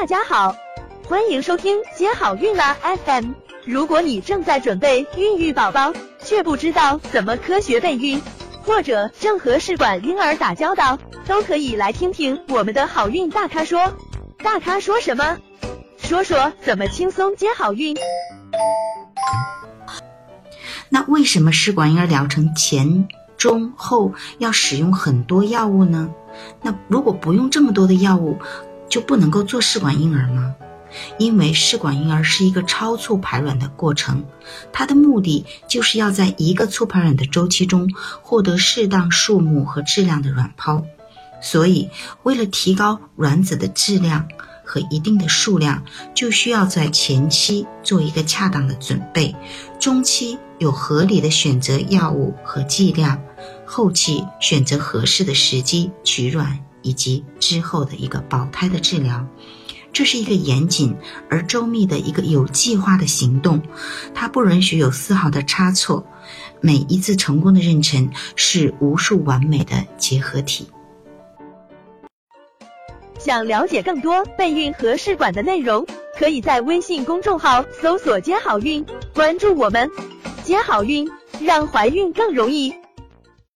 大家好，欢迎收听接好运啦 FM。如果你正在准备孕育宝宝，却不知道怎么科学备孕，或者正和试管婴儿打交道，都可以来听听我们的好运大咖说。大咖说什么？说说怎么轻松接好运。那为什么试管婴儿疗程前、中、后要使用很多药物呢？那如果不用这么多的药物，就不能够做试管婴儿吗？因为试管婴儿是一个超促排卵的过程，它的目的就是要在一个促排卵的周期中获得适当数目和质量的卵泡，所以为了提高卵子的质量和一定的数量，就需要在前期做一个恰当的准备，中期有合理的选择药物和剂量，后期选择合适的时机取卵，以及之后的一个保胎的治疗。这是一个严谨而周密的一个有计划的行动，它不允许有丝毫的差错。每一次成功的妊娠是无数完美的结合体。想了解更多备孕和试管的内容，可以在微信公众号搜索“接好运”，关注我们，接好运，让怀孕更容易。